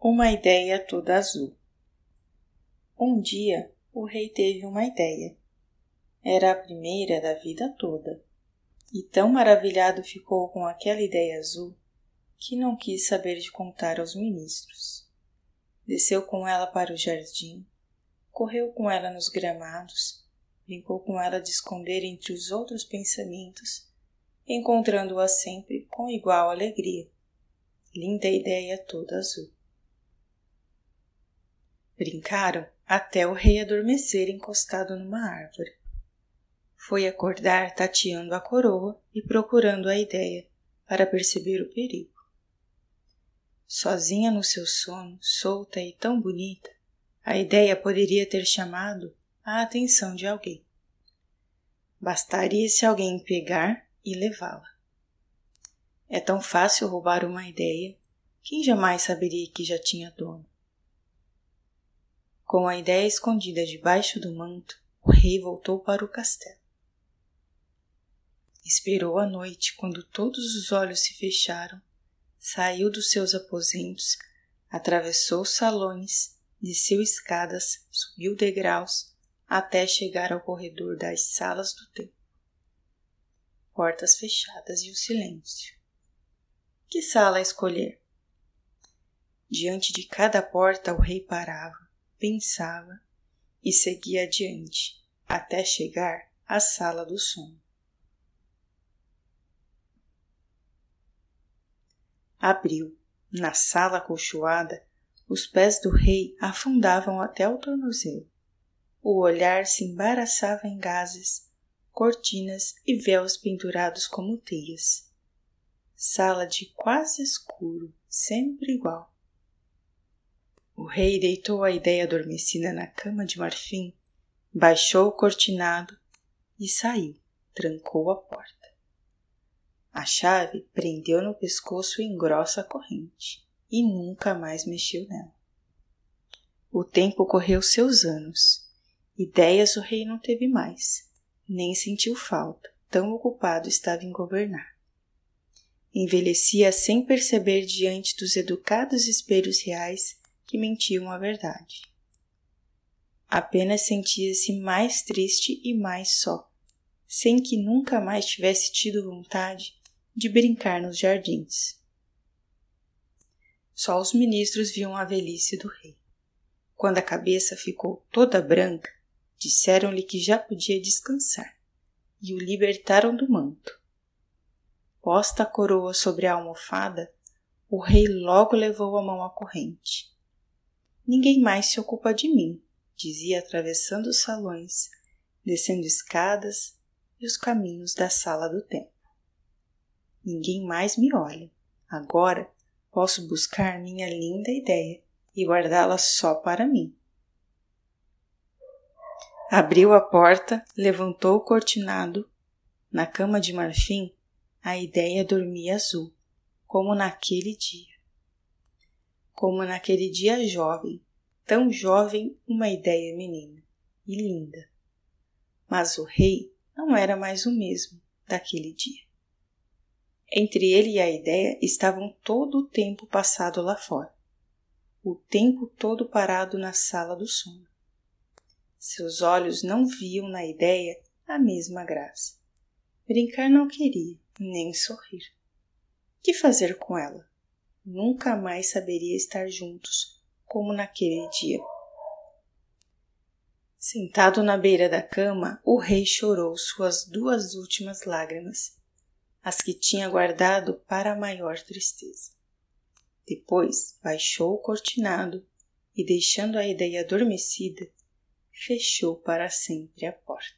Uma ideia toda azul. Um dia o rei teve uma ideia. Era a primeira da vida toda. E tão maravilhado ficou com aquela ideia azul que não quis saber de contar aos ministros. Desceu com ela para o jardim, correu com ela nos gramados, brincou com ela de esconder entre os outros pensamentos, encontrando-a sempre com igual alegria. Linda ideia toda azul. Brincaram até o rei adormecer encostado numa árvore. Foi acordar tateando a coroa e procurando a ideia para perceber o perigo. Sozinha no seu sono, solta e tão bonita, a ideia poderia ter chamado a atenção de alguém. Bastaria se alguém pegar e levá-la. É tão fácil roubar uma ideia, quem jamais saberia que já tinha dono? Com a ideia escondida debaixo do manto, o rei voltou para o castelo. Esperou a noite quando todos os olhos se fecharam, saiu dos seus aposentos, atravessou salões, desceu escadas, subiu degraus, até chegar ao corredor das salas do templo. Portas fechadas e o silêncio. Que sala escolher? Diante de cada porta o rei parava, pensava e seguia adiante até chegar à sala do sono. Abriu. Na sala acolchoada, os pés do rei afundavam até o tornozelo. O olhar se embaraçava em gases, cortinas e véus pendurados como teias. Sala de quase escuro, sempre igual. O rei deitou a ideia adormecida na cama de marfim, baixou o cortinado e saiu, trancou a porta. A chave prendeu no pescoço em grossa corrente e nunca mais mexeu nela. O tempo correu seus anos. Ideias o rei não teve mais, nem sentiu falta, tão ocupado estava em governar. Envelhecia sem perceber diante dos educados espelhos reais que mentiam a verdade. Apenas sentia-se mais triste e mais só, sem que nunca mais tivesse tido vontade de brincar nos jardins. Só os ministros viam a velhice do rei. Quando a cabeça ficou toda branca, disseram-lhe que já podia descansar e o libertaram do manto. Posta a coroa sobre a almofada, o rei logo levou a mão à corrente Ninguém mais se ocupa de mim, dizia atravessando os salões, descendo escadas e os caminhos da sala do templo. Ninguém mais me olha. Agora posso buscar minha linda ideia e guardá-la só para mim. Abriu a porta, levantou o cortinado. Na cama de marfim, a ideia dormia azul, como naquele dia como naquele dia jovem, tão jovem uma ideia menina e linda. Mas o rei não era mais o mesmo daquele dia. Entre ele e a ideia estavam todo o tempo passado lá fora, o tempo todo parado na sala do sono. Seus olhos não viam na ideia a mesma graça. Brincar não queria, nem sorrir. Que fazer com ela? Nunca mais saberia estar juntos como naquele dia. Sentado na beira da cama, o rei chorou suas duas últimas lágrimas, as que tinha guardado para a maior tristeza. Depois baixou o cortinado e, deixando a ideia adormecida, fechou para sempre a porta.